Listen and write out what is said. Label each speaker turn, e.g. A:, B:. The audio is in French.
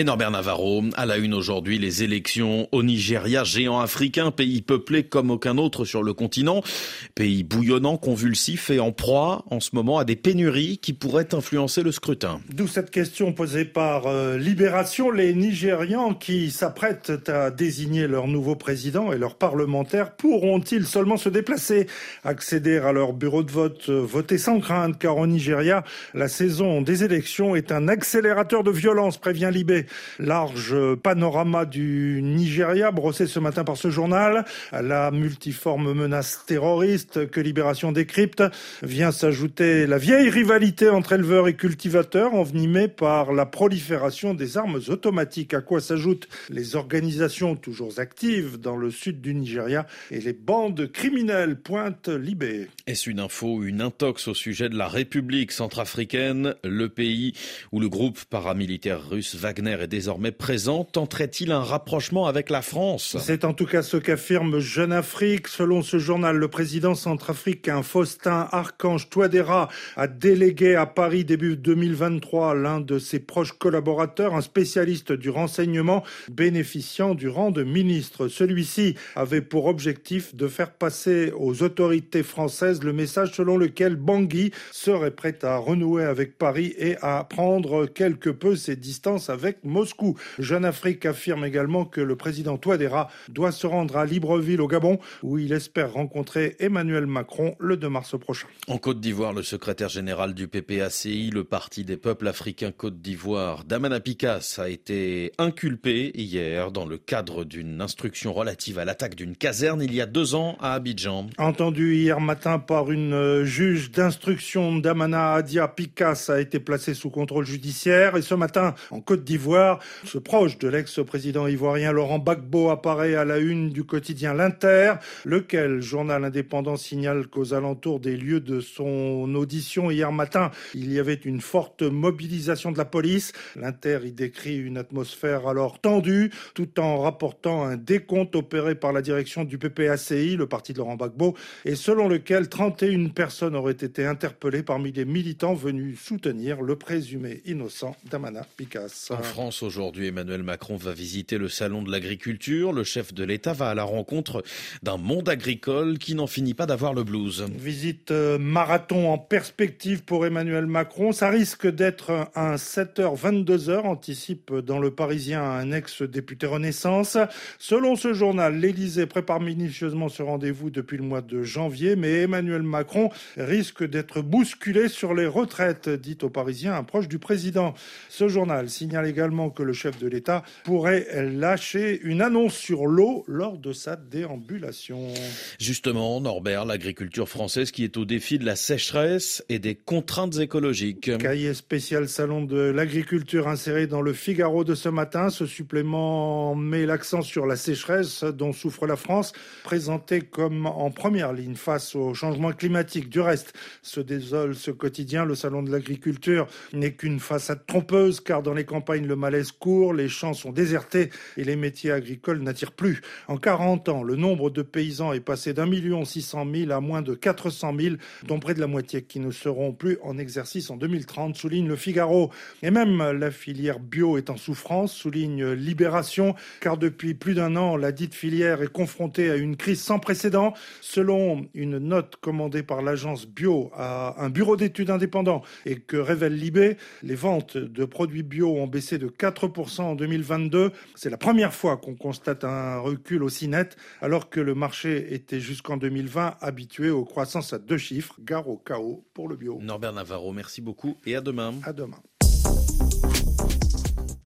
A: Et Norbert Navarro, à la une aujourd'hui, les élections au Nigeria, géant africain, pays peuplé comme aucun autre sur le continent, pays bouillonnant, convulsif et en proie en ce moment à des pénuries qui pourraient influencer le scrutin.
B: D'où cette question posée par euh, Libération, les Nigérians qui s'apprêtent à désigner leur nouveau président et leurs parlementaires pourront-ils seulement se déplacer, accéder à leur bureau de vote, euh, voter sans crainte, car au Nigeria, la saison des élections est un accélérateur de violence, prévient Libé. Large panorama du Nigeria brossé ce matin par ce journal. La multiforme menace terroriste que Libération décrypte vient s'ajouter la vieille rivalité entre éleveurs et cultivateurs envenimée par la prolifération des armes automatiques. À quoi s'ajoutent les organisations toujours actives dans le sud du Nigeria et les bandes criminelles, pointe Libé.
A: Est-ce une info, une intox au sujet de la République centrafricaine, le pays où le groupe paramilitaire russe Wagner est désormais présent. Tenterait-il un rapprochement avec la France?
B: C'est en tout cas ce qu'affirme Jeune Afrique. Selon ce journal, le président centrafricain Faustin Archange Touadéra a délégué à Paris début 2023 l'un de ses proches collaborateurs, un spécialiste du renseignement bénéficiant du rang de ministre. Celui-ci avait pour objectif de faire passer aux autorités françaises le message selon lequel Bangui serait prêt à renouer avec Paris et à prendre quelque peu ses distances avec Moscou. Jeune Afrique affirme également que le président Touadéra doit se rendre à Libreville au Gabon où il espère rencontrer Emmanuel Macron le 2 mars prochain.
A: En Côte d'Ivoire, le secrétaire général du PPACI, le Parti des peuples africains Côte d'Ivoire, Damana Picas, a été inculpé hier dans le cadre d'une instruction relative à l'attaque d'une caserne il y a deux ans à Abidjan.
B: Entendu hier matin par une euh, juge d'instruction, Damana Adia Picas a été placé sous contrôle judiciaire et ce matin en Côte d'Ivoire, ce proche de l'ex-président ivoirien Laurent Gbagbo apparaît à la une du quotidien L'Inter, lequel journal indépendant signale qu'aux alentours des lieux de son audition hier matin, il y avait une forte mobilisation de la police. L'Inter y décrit une atmosphère alors tendue, tout en rapportant un décompte opéré par la direction du PPACI, le parti de Laurent Gbagbo, et selon lequel 31 personnes auraient été interpellées parmi les militants venus soutenir le présumé innocent d'Amana Picasso.
A: France aujourd'hui, Emmanuel Macron va visiter le salon de l'agriculture. Le chef de l'État va à la rencontre d'un monde agricole qui n'en finit pas d'avoir le blues.
B: Visite euh, marathon en perspective pour Emmanuel Macron. Ça risque d'être un 7h, 22h, anticipe dans le Parisien un ex-député Renaissance. Selon ce journal, l'Élysée prépare minutieusement ce rendez-vous depuis le mois de janvier, mais Emmanuel Macron risque d'être bousculé sur les retraites, dit au Parisien un proche du président. Ce journal signale également également que le chef de l'État pourrait lâcher une annonce sur l'eau lors de sa déambulation.
A: Justement, Norbert, l'agriculture française qui est au défi de la sécheresse et des contraintes écologiques.
B: Cahier spécial salon de l'agriculture inséré dans le Figaro de ce matin. Ce supplément met l'accent sur la sécheresse dont souffre la France, présenté comme en première ligne face au changement climatique. Du reste, se désole ce quotidien. Le salon de l'agriculture n'est qu'une façade trompeuse car dans les campagnes le malaise court, les champs sont désertés et les métiers agricoles n'attirent plus. En 40 ans, le nombre de paysans est passé d'un million six cent mille à moins de 400 000, dont près de la moitié qui ne seront plus en exercice en 2030, souligne le Figaro. Et même la filière bio est en souffrance, souligne Libération, car depuis plus d'un an, la dite filière est confrontée à une crise sans précédent. Selon une note commandée par l'agence bio à un bureau d'études indépendant et que révèle Libé, les ventes de produits bio ont baissé de 4% en 2022. C'est la première fois qu'on constate un recul aussi net, alors que le marché était jusqu'en 2020 habitué aux croissances à deux chiffres. Gare au chaos pour le bio.
A: Norbert Navarro, merci beaucoup et à demain.
B: À demain.